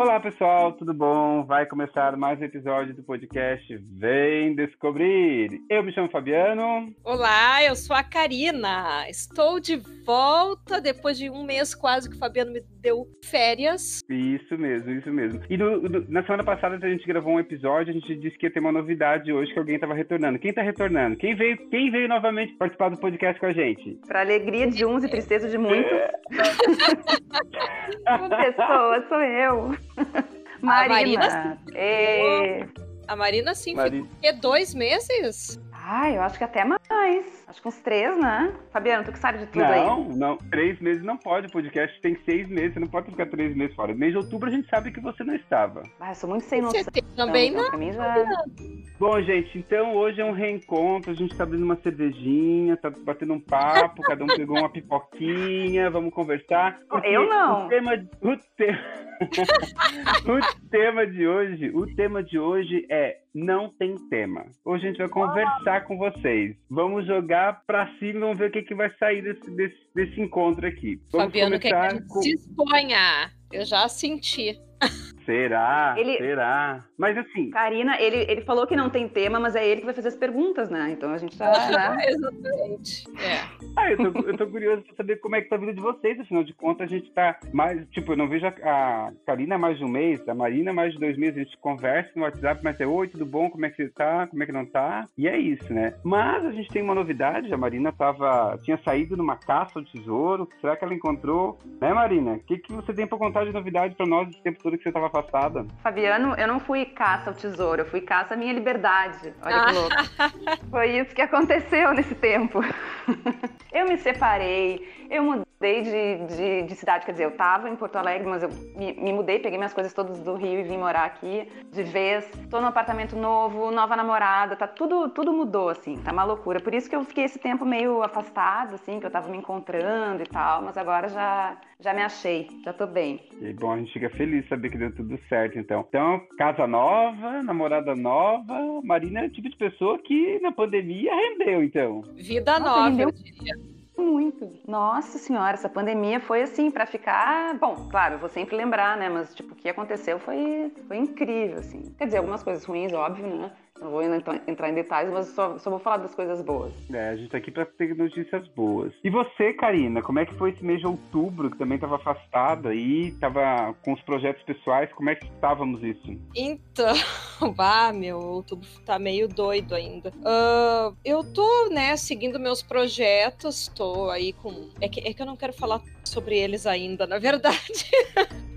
Olá, pessoal, tudo bom? Vai começar mais um episódio do podcast Vem Descobrir. Eu me chamo Fabiano. Olá, eu sou a Karina. Estou de volta depois de um mês quase que o Fabiano me deu férias. Isso mesmo, isso mesmo. E no, no, na semana passada a gente gravou um episódio, a gente disse que ia ter uma novidade hoje que alguém estava retornando. Quem está retornando? Quem veio, quem veio novamente participar do podcast com a gente? Para alegria de uns e tristeza de muitos. uma pessoa, sou eu. Marina. A Marina, é... a Marina sim, Marina. ficou dois meses? Ah, eu acho que até mais. Acho que uns três, né? Fabiano, tu que sabe de tudo não, aí. Não, não. Três meses não pode. O podcast tem seis meses. Você não pode ficar três meses fora. Mês de outubro a gente sabe que você não estava. Ah, eu sou muito sem noção. Você também então, não. Já... Bom, gente, então hoje é um reencontro. A gente tá abrindo uma cervejinha, tá batendo um papo. cada um pegou uma pipoquinha. Vamos conversar. Eu não. O tema, o, te... o tema de hoje, o tema de hoje é não tem tema. Hoje a gente vai conversar com vocês. Vamos jogar pra cima e vamos ver o que, que vai sair desse, desse, desse encontro aqui. Vamos Fabiano quer que a gente com... se exponha. Eu já senti. Será? Ele... Será? Mas assim. Karina, ele, ele falou que não tem tema, mas é ele que vai fazer as perguntas, né? Então a gente tá. né? Exatamente. É. Ah, eu tô, eu tô curioso pra saber como é que tá a vida de vocês, afinal de contas, a gente tá mais. Tipo, eu não vejo a, a Karina há mais de um mês, a Marina há mais de dois meses, a gente conversa no WhatsApp, mas é oi, tudo bom? Como é que você tá? Como é que não tá? E é isso, né? Mas a gente tem uma novidade, a Marina tava. tinha saído numa caça ao tesouro. Será que ela encontrou? Né, Marina? O que, que você tem pra contar de novidade pra nós esse tempo todo que você tava afastada? Fabiano, eu não fui caça ao tesouro, eu fui caça à minha liberdade. Olha que louco. Foi isso que aconteceu nesse tempo. eu me separei, eu mudei de, de, de, cidade, quer dizer, eu tava em Porto Alegre, mas eu me, me, mudei, peguei minhas coisas todas do Rio e vim morar aqui de vez. Tô num apartamento novo, nova namorada, tá tudo, tudo mudou, assim, tá uma loucura. Por isso que eu fiquei esse tempo meio afastado, assim, que eu tava me encontrando e tal, mas agora já, já me achei, já tô bem. E bom, a gente fica feliz saber que deu tudo certo, então. Então, casa nova, namorada nova, Marina é o tipo de pessoa que na pandemia rendeu, então. Vida Nossa, nova, rendeu. eu diria. Muito. Nossa senhora, essa pandemia foi assim para ficar. Bom, claro, eu vou sempre lembrar, né? Mas tipo, o que aconteceu foi, foi incrível, assim. Quer dizer, algumas coisas ruins, óbvio, né? Não vou entrar em detalhes, mas só, só vou falar das coisas boas. É, a gente tá aqui pra ter notícias boas. E você, Karina, como é que foi esse mês de outubro, que também tava afastada aí, tava com os projetos pessoais, como é que estávamos isso? Então, ah, meu, outubro tá meio doido ainda. Uh, eu tô, né, seguindo meus projetos, tô aí com... É que, é que eu não quero falar sobre eles ainda, na verdade.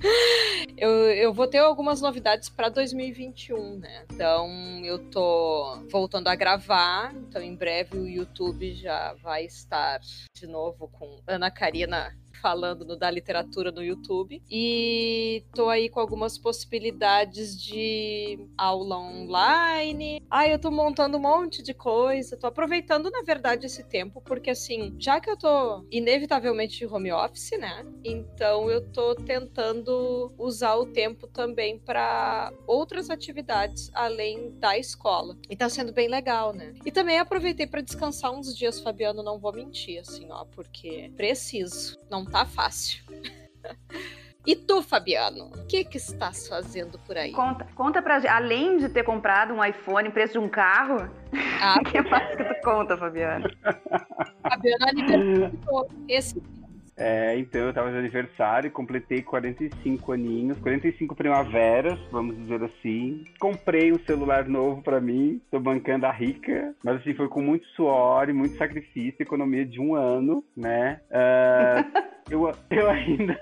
eu, eu vou ter algumas novidades para 2021, né? Então, eu tô voltando a gravar, então em breve o YouTube já vai estar de novo com Ana Karina falando no da literatura no YouTube. E tô aí com algumas possibilidades de aula online. Ah, eu tô montando um monte de coisa. Tô aproveitando, na verdade, esse tempo, porque assim, já que eu tô inevitavelmente de home office, né? Então eu tô tentando usar o tempo também para outras atividades além da escola. E tá sendo bem legal, né? E também aproveitei para descansar uns dias, Fabiano, não vou mentir, assim, ó, porque preciso. Não tá fácil. E tu, Fabiano, o que que estás fazendo por aí? Conta, conta pra gente, além de ter comprado um iPhone, preço de um carro, ah, o que mais que tu conta, Fabiano? Fabiano aniversário esse é, então eu tava de aniversário, completei 45 aninhos, 45 primaveras, vamos dizer assim. Comprei um celular novo para mim, tô bancando a rica, mas assim, foi com muito suor e muito sacrifício, economia de um ano, né? Uh, eu, eu ainda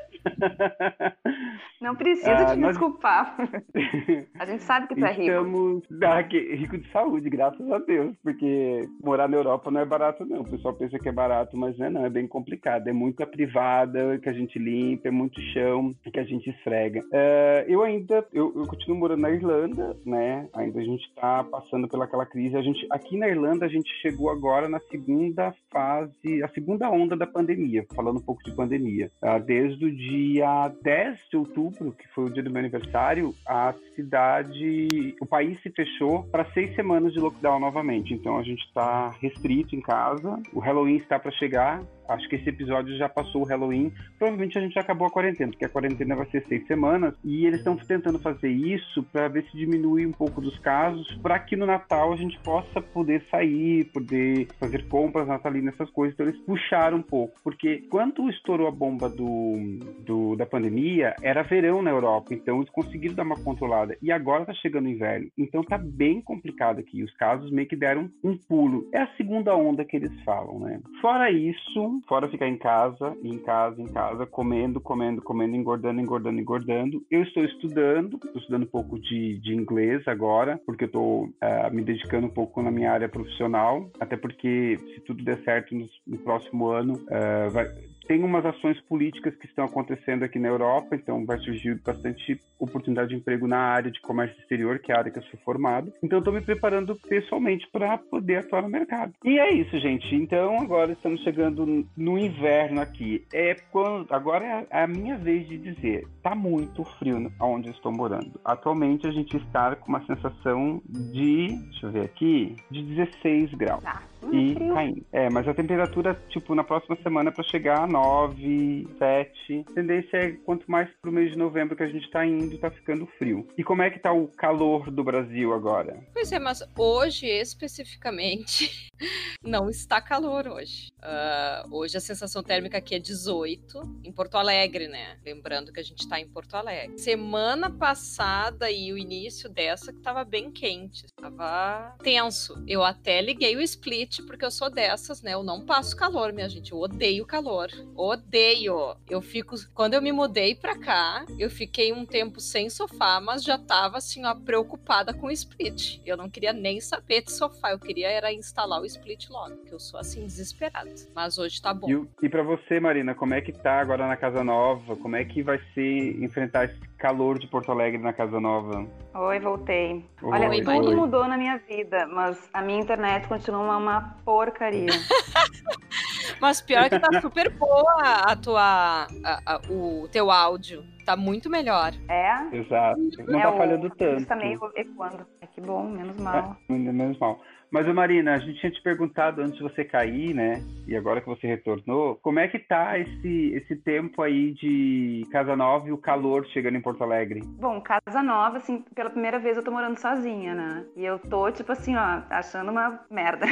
Não precisa ah, te nós... desculpar. A gente sabe que tu é rico. Estamos ah, rico de saúde, graças a Deus, porque morar na Europa não é barato, não. O pessoal pensa que é barato, mas não é, não. É bem complicado. É muita privada que a gente limpa, é muito chão que a gente esfrega. Uh, eu ainda, eu, eu, continuo morando na Irlanda, né? Ainda a gente está passando pelaquela crise. A gente, aqui na Irlanda, a gente chegou agora na segunda fase, a segunda onda da pandemia, falando um pouco de pandemia. Uh, desde o dia dia 10 de outubro, que foi o dia do meu aniversário, a cidade, o país se fechou para seis semanas de lockdown novamente. Então a gente está restrito em casa. O Halloween está para chegar acho que esse episódio já passou o Halloween. Provavelmente a gente já acabou a quarentena, porque a quarentena vai ser seis semanas. E eles estão tentando fazer isso para ver se diminui um pouco dos casos, para que no Natal a gente possa poder sair, poder fazer compras natalinas, essas coisas. Então eles puxaram um pouco, porque quando estourou a bomba do, do da pandemia, era verão na Europa, então eles conseguiram dar uma controlada. E agora tá chegando o inverno, então tá bem complicado aqui. Os casos meio que deram um pulo. É a segunda onda que eles falam, né? Fora isso, fora ficar em casa, em casa, em casa, comendo, comendo, comendo, engordando, engordando, engordando. Eu estou estudando, estou estudando um pouco de, de inglês agora, porque eu estou uh, eh, me dedicando um pouco na minha área profissional, até porque se tudo der certo no, no próximo ano, uh, vai, tem umas ações políticas que estão acontecendo aqui na Europa, então vai surgir bastante oportunidade de emprego na área de comércio exterior, que é a área que eu sou formado. Então estou me preparando pessoalmente para poder atuar no mercado. E é isso, gente. Então agora estamos chegando no inverno aqui. É quando agora é a minha vez de dizer, tá muito frio onde estou morando. Atualmente a gente está com uma sensação de, deixa eu ver aqui, de 16 graus. Tá. E caindo. É, mas a temperatura, tipo, na próxima semana é para chegar a 9, 7. A tendência é quanto mais pro mês de novembro que a gente tá indo, tá ficando frio. E como é que tá o calor do Brasil agora? Pois é, mas hoje especificamente não está calor hoje. Uh, hoje a sensação térmica aqui é 18, em Porto Alegre, né? Lembrando que a gente tá em Porto Alegre. Semana passada e o início dessa que tava bem quente, tava tenso. Eu até liguei o split porque eu sou dessas, né? Eu não passo calor, minha gente. Eu odeio calor. Odeio. Eu fico. Quando eu me mudei pra cá, eu fiquei um tempo sem sofá, mas já tava assim, ó, preocupada com o split. Eu não queria nem saber de sofá, eu queria era instalar o split logo, que eu sou assim, desesperada. Mas hoje tá bom. E, e para você, Marina, como é que tá agora na casa nova? Como é que vai ser enfrentar esse calor de Porto Alegre na casa nova? Oi, voltei. Oi, Olha, oi, tudo oi. mudou na minha vida, mas a minha internet continua uma porcaria. mas pior que tá super boa a tua, a, a, o teu áudio. Tá muito melhor. É? Exato. Não é, tá falhando tanto. Tá meio ecoando. É que bom, menos mal. É, menos mal. Mas, Marina, a gente tinha te perguntado antes de você cair, né? E agora que você retornou, como é que tá esse, esse tempo aí de Casa Nova e o calor chegando em Porto Alegre? Bom, Casa Nova, assim, pela primeira vez eu tô morando sozinha, né? E eu tô, tipo assim, ó, achando uma merda.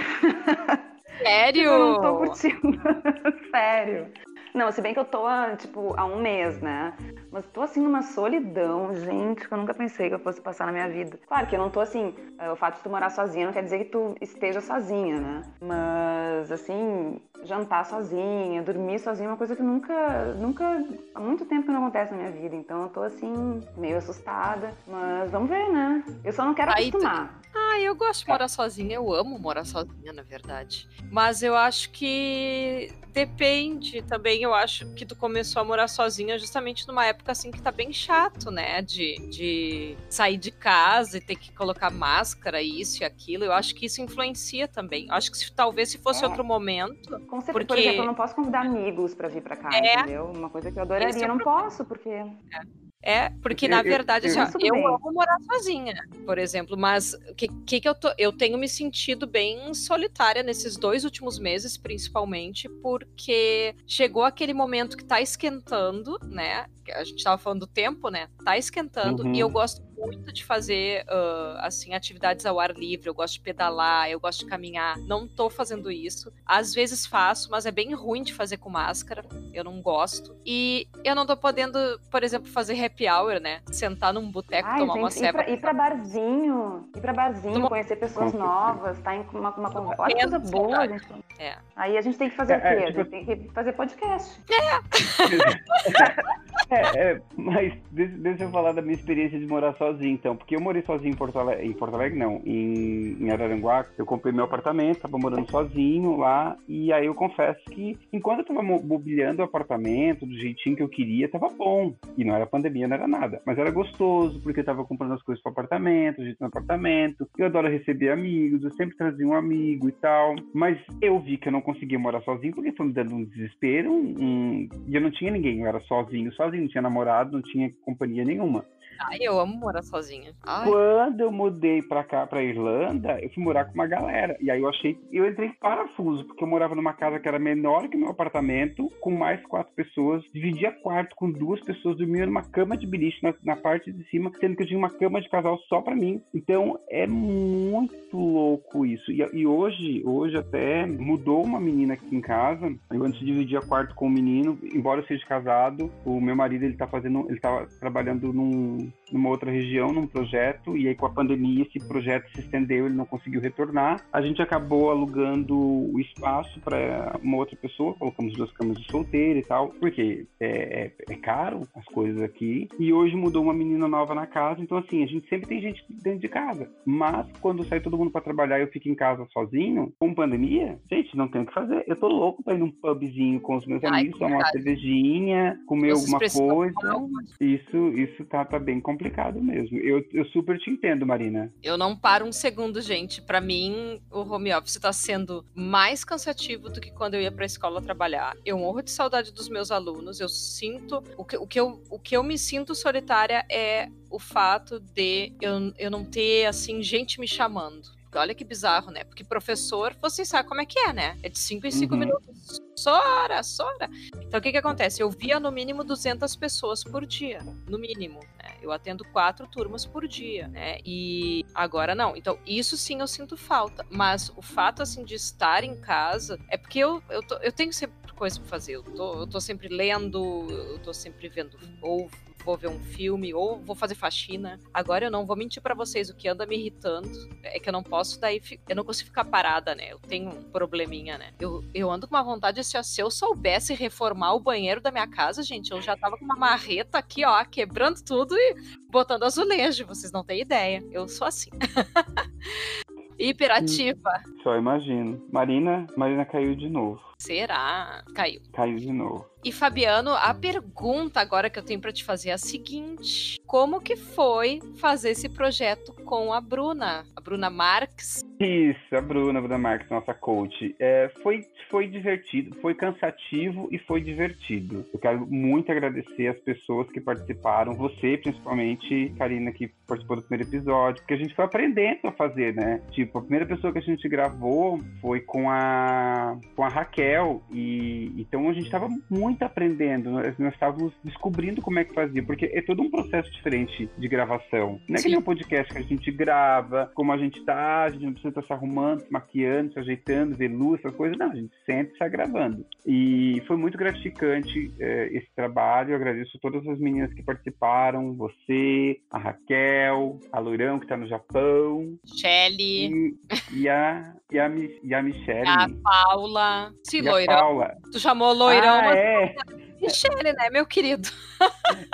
Sério? eu não tô curtindo. Sério. Não, se bem que eu tô, tipo, há um mês, né? Mas tô assim numa solidão, gente, que eu nunca pensei que eu fosse passar na minha vida. Claro que eu não tô assim, eh, o fato de tu morar sozinha não quer dizer que tu esteja sozinha, né? Mas assim, jantar sozinha, dormir sozinha é uma coisa que nunca, nunca, há muito tempo que não acontece na minha vida. Então eu tô assim, meio assustada. Mas vamos ver, né? Eu só não quero Aí acostumar. Ah, eu gosto de morar sozinha, eu amo morar sozinha, na verdade. Mas eu acho que depende também, eu acho que tu começou a morar sozinha justamente numa época assim que tá bem chato, né? De, de sair de casa e ter que colocar máscara, isso e aquilo. Eu acho que isso influencia também. Eu acho que se, talvez se fosse é. outro momento. Com certeza, porque... por exemplo, eu não posso convidar amigos para vir para cá, é. entendeu? Uma coisa que eu adoraria, é eu não posso, porque. É. É, porque na verdade, eu, assim, eu, eu amo morar sozinha, por exemplo, mas o que, que, que eu tô. Eu tenho me sentido bem solitária nesses dois últimos meses, principalmente, porque chegou aquele momento que tá esquentando, né? A gente tava falando do tempo, né? Tá esquentando, uhum. e eu gosto muito de fazer, uh, assim, atividades ao ar livre. Eu gosto de pedalar, eu gosto de caminhar. Não tô fazendo isso. Às vezes faço, mas é bem ruim de fazer com máscara. Eu não gosto. E eu não tô podendo, por exemplo, fazer happy hour, né? Sentar num boteco, tomar gente, uma ceva. Ir pra, ir pra barzinho, ir pra barzinho, conhecer pessoas novas, tá em uma, uma conversa. Olha coisa boa, gente. É. Aí a gente tem que fazer é, o quê? É, tipo... A gente tem que fazer podcast. É. é, é mas deixa, deixa eu falar da minha experiência de morar sozinho, então, porque eu morei sozinho em Porto Alegre, em Porto Alegre não, em, em Araranguá, eu comprei meu apartamento, tava morando sozinho lá, e aí eu confesso que enquanto eu tava mobiliando o apartamento do jeitinho que eu queria, tava bom. E não era pandemia, não era nada, mas era gostoso, porque eu tava comprando as coisas pro apartamento, jeito no apartamento, eu adoro receber amigos, eu sempre trazia um amigo e tal, mas eu vi que eu não conseguia morar sozinho, porque foi me dando um desespero, um, e eu não tinha ninguém, eu era sozinho, sozinho, não tinha namorado, não tinha companhia nenhuma. Ai, eu amo morar sozinha. Ai. Quando eu mudei pra cá, pra Irlanda, eu fui morar com uma galera. E aí eu achei. Eu entrei em parafuso, porque eu morava numa casa que era menor que meu apartamento, com mais quatro pessoas. Dividia quarto com duas pessoas, dormia numa cama de beliche na, na parte de cima, sendo que eu tinha uma cama de casal só pra mim. Então é muito louco isso. E, e hoje, hoje até mudou uma menina aqui em casa. Eu antes dividia quarto com um menino, embora eu seja casado, o meu marido ele tá fazendo, ele tá trabalhando num, numa outra região, num projeto, e aí com a pandemia esse projeto se estendeu, ele não conseguiu retornar. A gente acabou alugando o espaço para uma outra pessoa, colocamos duas camas de solteiro e tal, porque é, é, é, caro as coisas aqui. E hoje mudou uma menina nova na casa, então assim, a gente sempre tem gente dentro de casa. Mas quando sai todo mundo para trabalhar e eu fico em casa sozinho, com pandemia, gente, não tem o que fazer. Eu tô louco pra ir num pubzinho com os meus Ai, amigos, tomar uma cervejinha, comer Vocês alguma coisa. Isso, isso tá, tá bem complicado complicado mesmo. Eu, eu super te entendo, Marina. Eu não paro um segundo, gente. Para mim, o home office tá sendo mais cansativo do que quando eu ia pra escola trabalhar. Eu morro de saudade dos meus alunos. Eu sinto. O que, o que, eu, o que eu me sinto solitária é o fato de eu, eu não ter, assim, gente me chamando. Olha que bizarro, né? Porque professor, vocês sabem como é que é, né? É de 5 em 5 uhum. minutos. Sora, sora. Então, o que que acontece? Eu via no mínimo 200 pessoas por dia. No mínimo, né? Eu atendo quatro turmas por dia, né? E agora não. Então, isso sim eu sinto falta. Mas o fato, assim, de estar em casa é porque eu, eu, tô, eu tenho sempre coisa pra fazer. Eu tô, eu tô sempre lendo, eu tô sempre vendo ou vou ver um filme ou vou fazer faxina. Agora eu não vou mentir para vocês, o que anda me irritando é que eu não posso daí, eu não consigo ficar parada, né? Eu tenho um probleminha, né? Eu, eu ando com uma vontade assim, ó, se eu soubesse reformar o banheiro da minha casa, gente, eu já tava com uma marreta aqui, ó, quebrando tudo e botando azulejo, vocês não têm ideia. Eu sou assim. Hiperativa. Só imagino. Marina, Marina caiu de novo. Será? Caiu. Caiu de novo. E Fabiano, a pergunta agora que eu tenho para te fazer é a seguinte: como que foi fazer esse projeto com a Bruna, a Bruna Marques? Isso, a Bruna, a Bruna Marques, nossa coach. É, foi, foi divertido, foi cansativo e foi divertido. Eu quero muito agradecer as pessoas que participaram, você principalmente, Karina, que participou do primeiro episódio, porque a gente foi aprendendo a fazer, né? Tipo, a primeira pessoa que a gente gravou foi com a, a Raquel, e então a gente estava muito aprendendo, nós, nós estávamos descobrindo como é que fazia, porque é todo um processo diferente de gravação. Não é Sim. que nem um podcast que a gente grava, como a gente tá, a gente não precisa estar se arrumando, se maquiando, se ajeitando, ver luz, essas coisas, não, a gente sempre está gravando. E foi muito gratificante é, esse trabalho, eu agradeço todas as meninas que participaram, você, a Raquel, a Lourão, que está no Japão. Shelly. E, e, a, e, a, e a Michelle. A Paula. Sim, Loirão. Paula. Tu chamou Loirão, ah, mas... é. Michele, né, meu querido?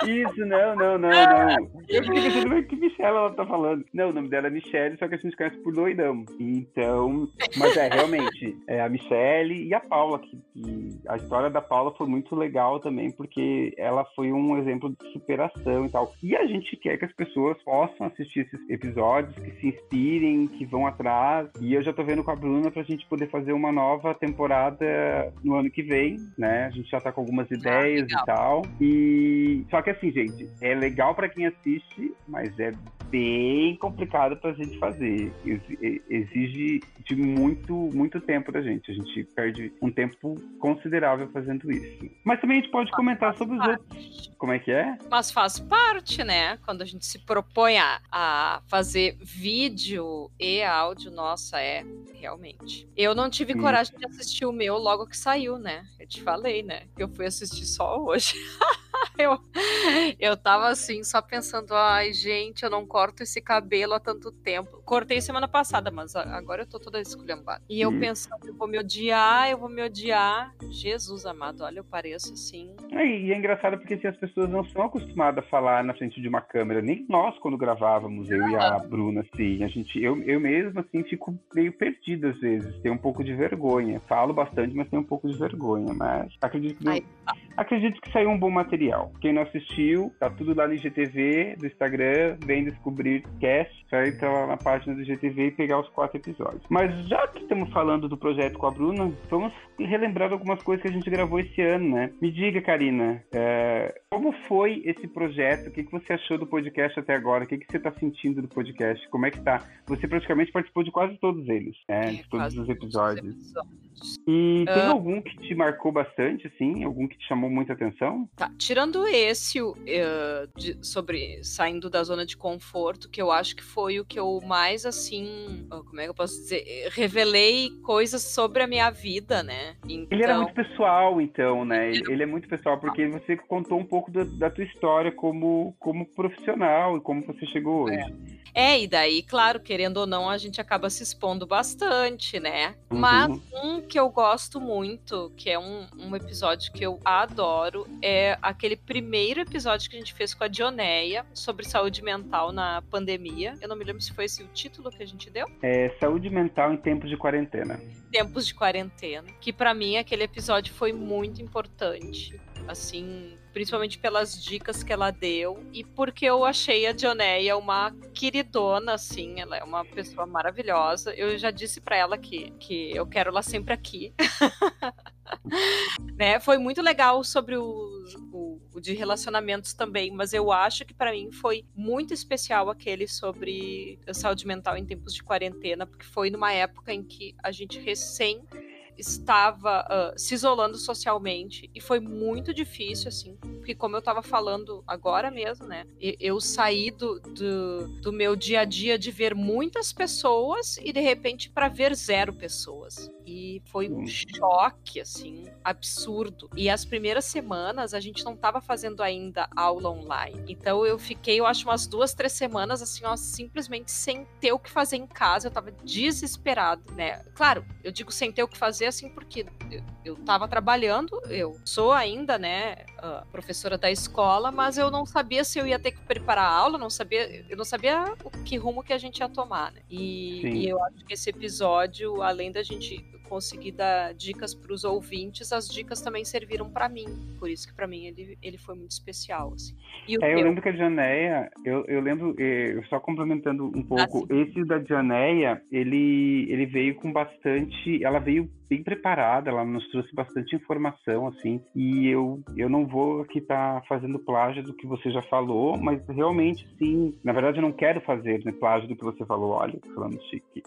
Isso, não, não, não, não. Eu fiquei pensando, que Michelle ela tá falando? Não, o nome dela é Michelle, só que a gente conhece por Loirão. Então, mas é, realmente, é a Michelle e a Paula, que, que, a história da Paula foi muito legal também, porque ela foi um exemplo de superação e tal. E a gente quer que as pessoas possam assistir esses episódios, que se inspirem, que vão atrás. E eu já tô vendo com a Bruna pra gente poder fazer uma nova temporada no ano que vem, né? A gente já tá com algumas ideias ideias e tal. E só que assim, gente, é legal para quem assiste, mas é bem complicado pra gente fazer. Exige de muito, muito tempo da gente. A gente perde um tempo considerável fazendo isso. Mas também a gente pode comentar sobre os outros. Como é que é? Mas faz parte, né? Quando a gente se propõe a, a fazer vídeo e áudio, nossa, é realmente. Eu não tive coragem de assistir o meu logo que saiu, né? Eu te falei, né? Eu fui assistir só hoje. eu, eu tava assim, só pensando, ai, gente, eu não corto esse cabelo há tanto tempo. Cortei semana passada, mas agora eu tô toda esculhambada. E eu hum. pensando, eu vou me odiar, eu vou me odiar. Jesus amado, olha, eu pareço assim. É, e é engraçado porque assim, as pessoas não são acostumadas a falar na frente de uma câmera, nem nós quando gravávamos, eu e a Bruna, assim. A gente, eu, eu mesmo, assim, fico meio perdido às vezes, tenho um pouco de vergonha. Falo bastante, mas tenho um pouco de vergonha, mas acredito que. Ai, Acredito que saiu um bom material. Quem não assistiu, tá tudo lá no IGTV do Instagram, vem descobrir cast, só entrar lá na página do IGTV e pegar os quatro episódios. Mas já que estamos falando do projeto com a Bruna, vamos relembrar algumas coisas que a gente gravou esse ano, né? Me diga, Karina, é, como foi esse projeto? O que, que você achou do podcast até agora? O que, que você está sentindo do podcast? Como é que tá? Você praticamente participou de quase todos eles, né? de todos os episódios. E tem uh... algum que te marcou bastante, assim? Algum que te chamou muita atenção? Tá, tirando esse uh, de, sobre saindo da zona de conforto, que eu acho que foi o que eu mais, assim, como é que eu posso dizer? Revelei coisas sobre a minha vida, né? Então... Ele era então muito pessoal, então, né? Ele, ele é muito pessoal, porque você contou um pouco da, da, tua história como, como profissional e como você chegou hoje. É. É, e daí, claro, querendo ou não, a gente acaba se expondo bastante, né? Uhum. Mas um que eu gosto muito, que é um, um episódio que eu adoro, é aquele primeiro episódio que a gente fez com a Dioneia sobre saúde mental na pandemia. Eu não me lembro se foi esse o título que a gente deu. É Saúde Mental em Tempos de Quarentena. Tempos de Quarentena. Que para mim aquele episódio foi muito importante. Assim, principalmente pelas dicas que ela deu e porque eu achei a Dioneia uma queridona, assim, ela é uma pessoa maravilhosa. Eu já disse para ela que, que eu quero ela sempre aqui. né? Foi muito legal sobre o, o, o, de relacionamentos também, mas eu acho que para mim foi muito especial aquele sobre saúde mental em tempos de quarentena, porque foi numa época em que a gente recém estava uh, se isolando socialmente e foi muito difícil, assim, porque como eu estava falando agora mesmo, né, eu saí do, do, do, meu dia a dia de ver muitas pessoas e de repente para ver zero pessoas. E foi um choque, assim, absurdo. E as primeiras semanas a gente não estava fazendo ainda aula online. Então eu fiquei, eu acho, umas duas, três semanas, assim, ó, simplesmente sem ter o que fazer em casa. Eu tava desesperado, né? Claro, eu digo sem ter o que fazer, assim, porque eu, eu tava trabalhando, eu sou ainda, né, professora da escola, mas eu não sabia se eu ia ter que preparar a aula, não sabia, eu não sabia o que rumo que a gente ia tomar, né? E, e eu acho que esse episódio, além da gente conseguir dar dicas para os ouvintes, as dicas também serviram para mim. Por isso que para mim ele, ele foi muito especial. Assim. é, eu lembro que a Dianeia, eu, eu lembro, eh, eu só complementando um pouco, ah, esse da Dianeia, ele, ele veio com bastante, ela veio bem preparada, ela nos trouxe bastante informação, assim, e eu, eu não vou aqui estar tá fazendo plágio do que você já falou, mas realmente, sim, na verdade eu não quero fazer né, plágio do que você falou, olha, falando chique,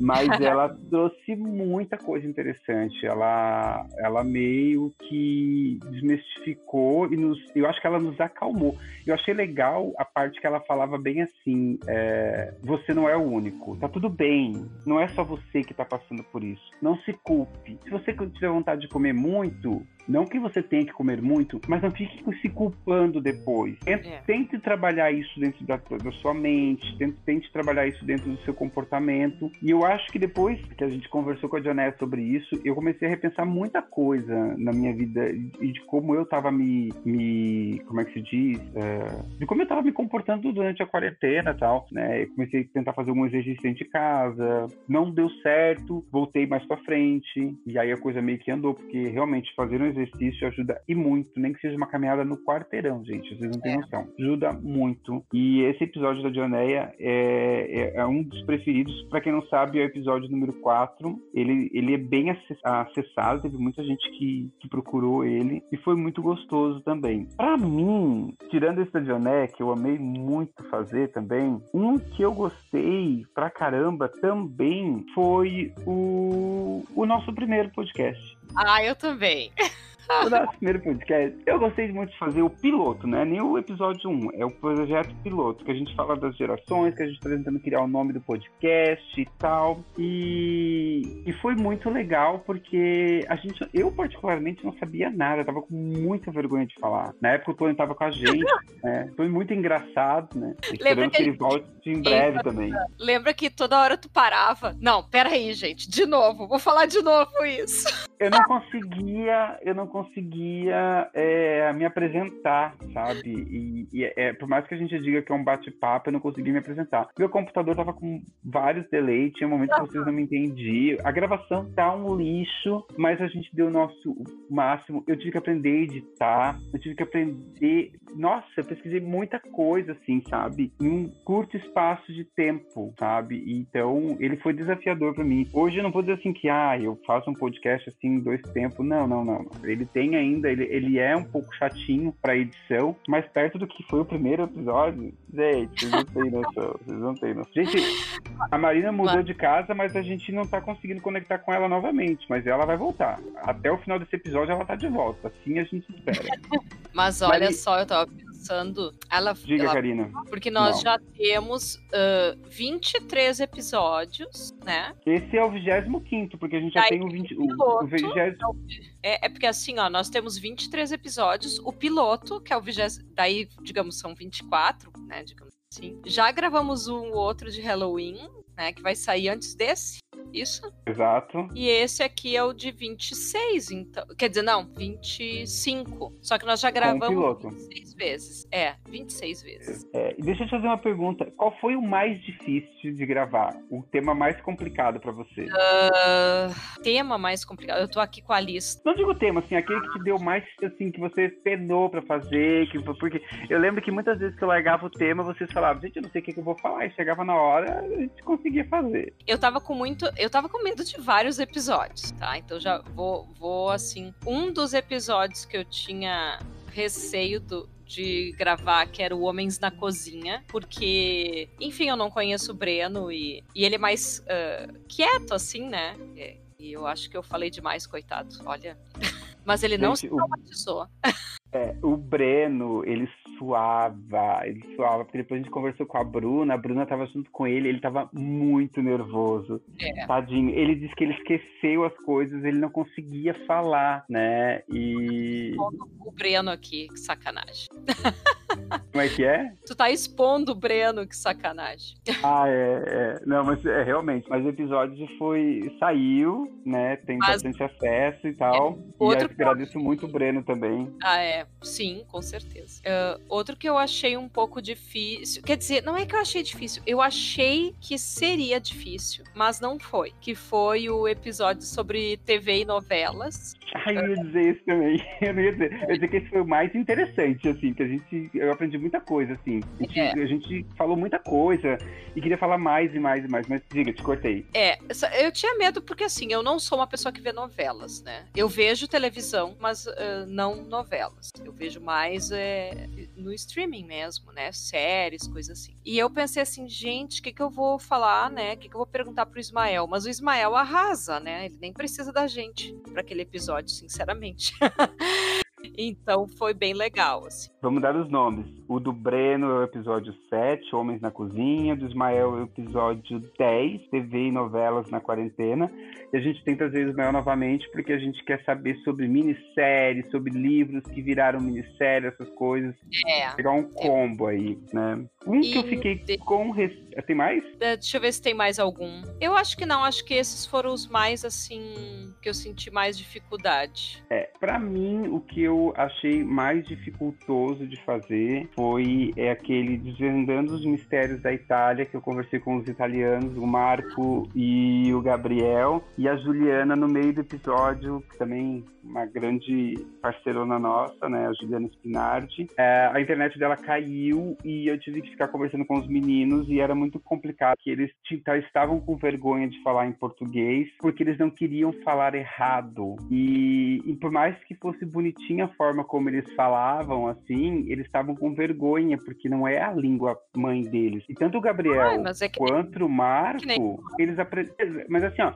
mas ela trouxe muita coisa interessante. Ela, ela meio que desmistificou e nos, eu acho que ela nos acalmou. Eu achei legal a parte que ela falava bem assim: é, você não é o único, tá tudo bem, não é só você que tá passando por isso. Não se culpe. Se você tiver vontade de comer muito, não que você tenha que comer muito, mas não fique se culpando depois. Tente, é. tente trabalhar isso dentro da, da sua mente, tente, tente, trabalhar isso dentro do seu comportamento. E eu acho que depois que a gente conversou com a Janela sobre isso, eu comecei a repensar muita coisa na minha vida e de como eu tava me. me como é que se diz? É, de como eu tava me comportando durante a quarentena e tal. Né? Eu comecei a tentar fazer algum exercício dentro de casa, não deu certo, voltei mais pra frente, e aí a coisa meio que andou, porque realmente fazer um exercício ajuda e muito, nem que seja uma caminhada no quarteirão, gente, vocês não têm é. noção. Ajuda muito. E esse episódio da Dioneia é, é, é um dos preferidos. Para quem não sabe, é o episódio número 4. Ele, ele é bem acessado, teve muita gente que, que procurou ele e foi muito gostoso também. Para mim, tirando esse da Dioneia, que eu amei muito fazer também, um que eu gostei pra caramba também foi o, o nosso primeiro podcast. Ah, eu também. o nosso primeiro podcast, eu gostei muito de fazer o piloto, né? Nem o episódio 1, é o projeto piloto, que a gente fala das gerações, que a gente tá tentando criar o nome do podcast e tal. E, e foi muito legal porque a gente, eu particularmente não sabia nada, tava com muita vergonha de falar. Na época o Tony tava com a gente, né? Foi muito engraçado, né? Esperando que, que ele volte em breve também. Lembra que toda hora tu parava? Não, peraí, gente, de novo, vou falar de novo isso. Eu não conseguia, eu não conseguia é, conseguia me apresentar, sabe? E, e é, por mais que a gente diga que é um bate-papo, eu não conseguia me apresentar. Meu computador tava com vários delays, tinha momentos que vocês não me entendiam. A gravação tá um lixo, mas a gente deu o nosso máximo. Eu tive que aprender a editar, eu tive que aprender. Nossa, eu pesquisei muita coisa, assim, sabe? Em um curto espaço de tempo, sabe? Então, ele foi desafiador para mim. Hoje eu não vou dizer assim que, ah, eu faço um podcast assim em dois tempos. Não, não, não. Ele tem ainda, ele, ele é um pouco chatinho para edição, mas perto do que foi o primeiro episódio, gente, vocês não têm noção. Vocês não têm noção. Gente, a Marina mudou de casa, mas a gente não tá conseguindo conectar com ela novamente. Mas ela vai voltar. Até o final desse episódio ela tá de volta. Assim a gente espera. Mas olha Marina... só, eu tava pensando. Ela, Diga, ela, Karina. Porque nós não. já temos uh, 23 episódios, né? Esse é o 25, porque a gente já tem o 20. O, o 20... É, é, porque assim, ó, nós temos 23 episódios. O piloto, que é o 20. Daí, digamos, são 24, né? Digamos assim. Já gravamos um outro de Halloween, né? Que vai sair antes desse isso? Exato. E esse aqui é o de 26, então. Quer dizer, não, 25. Só que nós já gravamos 26 vezes. É, 26 vezes. É, deixa eu te fazer uma pergunta. Qual foi o mais difícil de gravar? O tema mais complicado para você? Uh, tema mais complicado. Eu tô aqui com a lista. Não digo tema, assim, aquele que te deu mais, assim, que você penou para fazer. Que, porque eu lembro que muitas vezes que eu largava o tema, vocês falavam, gente, eu não sei o que, que eu vou falar. E chegava na hora, a gente conseguia fazer. Eu tava com muito eu tava com medo de vários episódios, tá? Então já vou, vou assim. Um dos episódios que eu tinha receio do, de gravar, que era o Homens na Cozinha, porque, enfim, eu não conheço o Breno e, e ele é mais uh, quieto, assim, né? E eu acho que eu falei demais, coitado. Olha. Mas ele não Gente, se traumatizou. O... É, o Breno, ele suava, ele suava, porque depois a gente conversou com a Bruna, a Bruna tava junto com ele, ele tava muito nervoso. É. Tadinho. Ele disse que ele esqueceu as coisas, ele não conseguia falar, né? E. O Breno aqui, que sacanagem. Como é que é? Tu tá expondo o Breno, que sacanagem. Ah, é, é. Não, mas é realmente. Mas o episódio foi. saiu, né? Tem mas... bastante acesso e tal. É. Outro e agradeço muito o Breno também. Ah, é. Sim, com certeza. Uh, outro que eu achei um pouco difícil. Quer dizer, não é que eu achei difícil. Eu achei que seria difícil, mas não foi. Que foi o episódio sobre TV e novelas. Ah, eu ia dizer isso também. Eu ia dizer. Eu ia dizer que esse foi o mais interessante, assim, que a gente. Eu aprendi muita coisa, assim. A gente, é. a gente falou muita coisa e queria falar mais e mais e mais, mas diga, te cortei. É, eu tinha medo porque, assim, eu não sou uma pessoa que vê novelas, né? Eu vejo televisão, mas uh, não novelas. Eu vejo mais é, no streaming mesmo, né? Séries, coisas assim. E eu pensei assim, gente, o que, que eu vou falar, né? O que, que eu vou perguntar pro Ismael? Mas o Ismael arrasa, né? Ele nem precisa da gente para aquele episódio, sinceramente. Então foi bem legal, assim. Vamos dar os nomes. O do Breno é o episódio 7, Homens na Cozinha. O do Ismael é o episódio 10, TV e novelas na quarentena. E a gente tenta trazer o Ismael novamente porque a gente quer saber sobre minisséries, sobre livros que viraram minissérie, essas coisas. É. Pegar um combo aí, né? Um e... que eu fiquei com. Res... Tem mais? É, deixa eu ver se tem mais algum. Eu acho que não, acho que esses foram os mais, assim, que eu senti mais dificuldade. É, pra mim, o que eu achei mais dificultoso de fazer foi é, aquele Desvendando os Mistérios da Itália, que eu conversei com os italianos, o Marco e o Gabriel, e a Juliana no meio do episódio, que também uma grande parceirona nossa, né, a Juliana Spinardi. É, a internet dela caiu e eu tive que ficar conversando com os meninos e era muito complicado, que eles estavam com vergonha de falar em português, porque eles não queriam falar errado. E, e por mais que fosse bonitinha a forma como eles falavam, assim, eles estavam com vergonha, porque não é a língua mãe deles. E tanto o Gabriel Ai, é quanto o Marco, nem... eles aprendem. Mas assim, ó,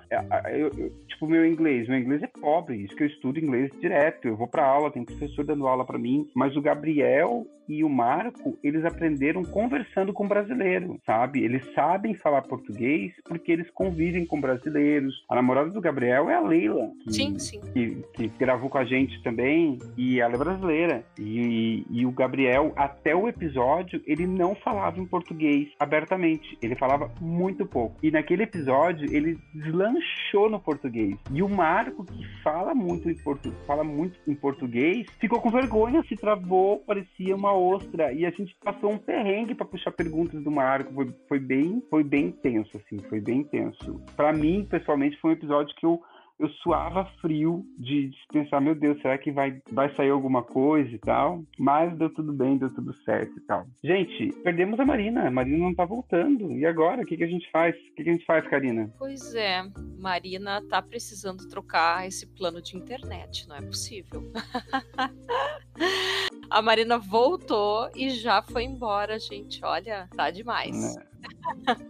eu, eu, tipo, meu inglês, meu inglês é pobre, isso que eu estudo inglês direto. Eu vou para aula, tem professor dando aula para mim, mas o Gabriel e o Marco, eles aprenderam conversando com brasileiro, sabe? Eles sabem falar português porque eles convivem com brasileiros. A namorada do Gabriel é a Leila. Que, sim, sim. Que, que gravou com a gente também e ela é brasileira. E, e, o Gabriel, até o episódio, ele não falava em português abertamente. Ele falava muito pouco. E naquele episódio, ele deslanchou no português. E o Marco, que fala muito em, portu fala muito em português, ficou com vergonha, se travou, parecia uma ostra. E a gente passou um perrengue para puxar perguntas do Marco. Foi, foi, bem, foi bem tenso, assim, foi bem tenso. Para mim, pessoalmente, foi um episódio que eu eu suava frio de, de, pensar, meu Deus, será que vai, vai sair alguma coisa e tal? Mas deu tudo bem, deu tudo certo e tal. Gente, perdemos a Marina. A Marina não tá voltando. E agora? O que, que a gente faz? O que, que a gente faz, Karina? Pois é, Marina tá precisando trocar esse plano de internet, não é possível. a Marina voltou e já foi embora, gente. Olha, tá demais. É.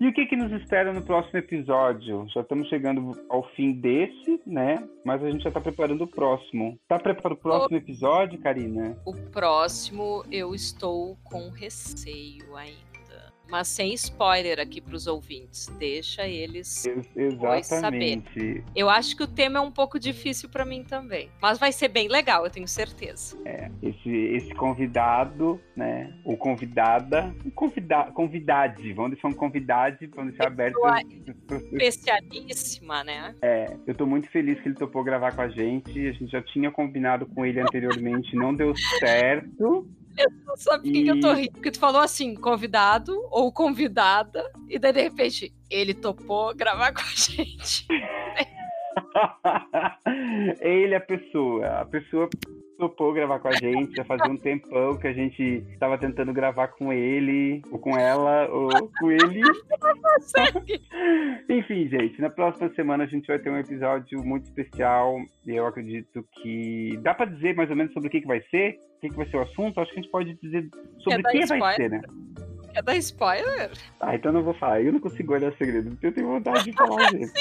e o que, que nos espera no próximo episódio? Já estamos chegando ao fim desse, né? Mas a gente já está preparando o próximo. Tá preparado para o próximo episódio, Karina? O próximo eu estou com receio ainda mas sem spoiler aqui para os ouvintes. Deixa eles Ex saber. Eu acho que o tema é um pouco difícil para mim também, mas vai ser bem legal, eu tenho certeza. É, esse, esse convidado, né? O convidada, convida, convidade, vamos deixar um convidade, vamos deixar aberto. Especialíssima, né? É, eu tô muito feliz que ele topou gravar com a gente. A gente já tinha combinado com ele anteriormente, não deu certo. Eu não sabe por que eu tô rindo, porque tu falou assim, convidado ou convidada, e daí de repente ele topou gravar com a gente. ele é a pessoa, a pessoa topou gravar com a gente, já fazia um tempão que a gente estava tentando gravar com ele, ou com ela, ou com ele. Enfim, gente, na próxima semana a gente vai ter um episódio muito especial. E eu acredito que. Dá para dizer mais ou menos sobre o que, que vai ser? O que, que vai ser o assunto? Acho que a gente pode dizer sobre o que vai ser, né? É da spoiler? Ah, então não vou falar. Eu não consigo guardar segredo. Eu tenho vontade de falar, gente.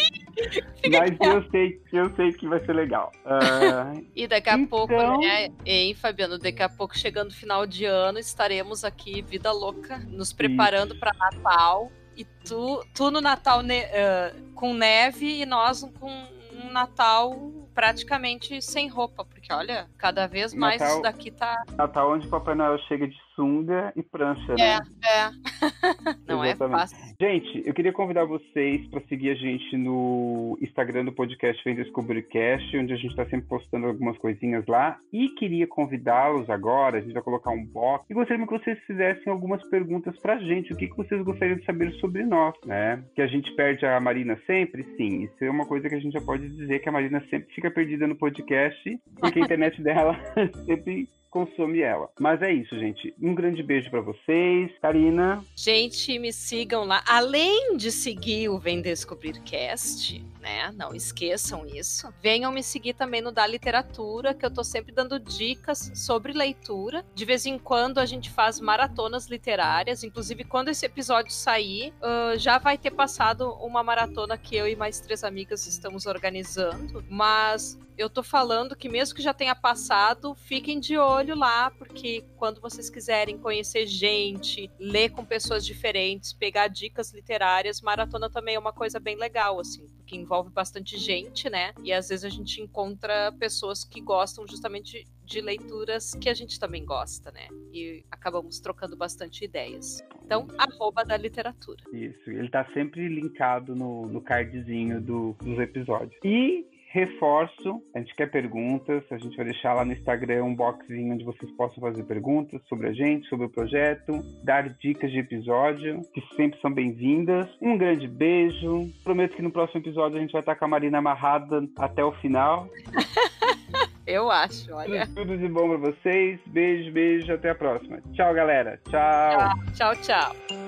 Mas eu sei, eu sei que vai ser legal. Uh, e daqui a então... pouco, né? Hein, Fabiano? Daqui a pouco, chegando final de ano, estaremos aqui, vida louca, nos preparando para Natal. E tu, tu no Natal ne uh, com neve e nós com um Natal praticamente sem roupa, porque olha, cada vez mais Natal, isso daqui tá. Natal onde o Papai Noel chega de sunga e prancha, né? É, é. Não é fácil. Gente, eu queria convidar vocês para seguir a gente no Instagram do podcast Vem Descobrircast, onde a gente está sempre postando algumas coisinhas lá. E queria convidá-los agora, a gente vai colocar um box, e gostaria que vocês fizessem algumas perguntas pra gente. O que, que vocês gostariam de saber sobre nós, né? Que a gente perde a Marina sempre? Sim, isso é uma coisa que a gente já pode dizer que a Marina sempre fica perdida no podcast, porque a internet dela sempre consome ela. Mas é isso, gente. Um grande beijo para vocês. Karina. Gente, me sigam lá. Além de seguir o Vem Descobrir Cast, né? Não esqueçam isso. Venham me seguir também no da literatura, que eu tô sempre dando dicas sobre leitura. De vez em quando a gente faz maratonas literárias. Inclusive, quando esse episódio sair, uh, já vai ter passado uma maratona que eu e mais três amigas estamos organizando. Mas eu tô falando que mesmo que já tenha passado, fiquem de olho lá, porque quando vocês quiserem conhecer gente, ler com pessoas diferentes, pegar dicas literárias, maratona também é uma coisa bem legal, assim, porque envolve bastante gente, né? E às vezes a gente encontra pessoas que gostam justamente de leituras que a gente também gosta, né? E acabamos trocando bastante ideias. Então, arroba da literatura. Isso, ele tá sempre linkado no, no cardzinho do, dos episódios. E reforço, a gente quer perguntas, a gente vai deixar lá no Instagram um boxzinho onde vocês possam fazer perguntas sobre a gente, sobre o projeto, dar dicas de episódio, que sempre são bem-vindas. Um grande beijo. Prometo que no próximo episódio a gente vai estar com a Marina amarrada até o final. Eu acho, olha. Tudo de bom para vocês. Beijo, beijo, até a próxima. Tchau, galera. Tchau. Tchau, tchau. tchau.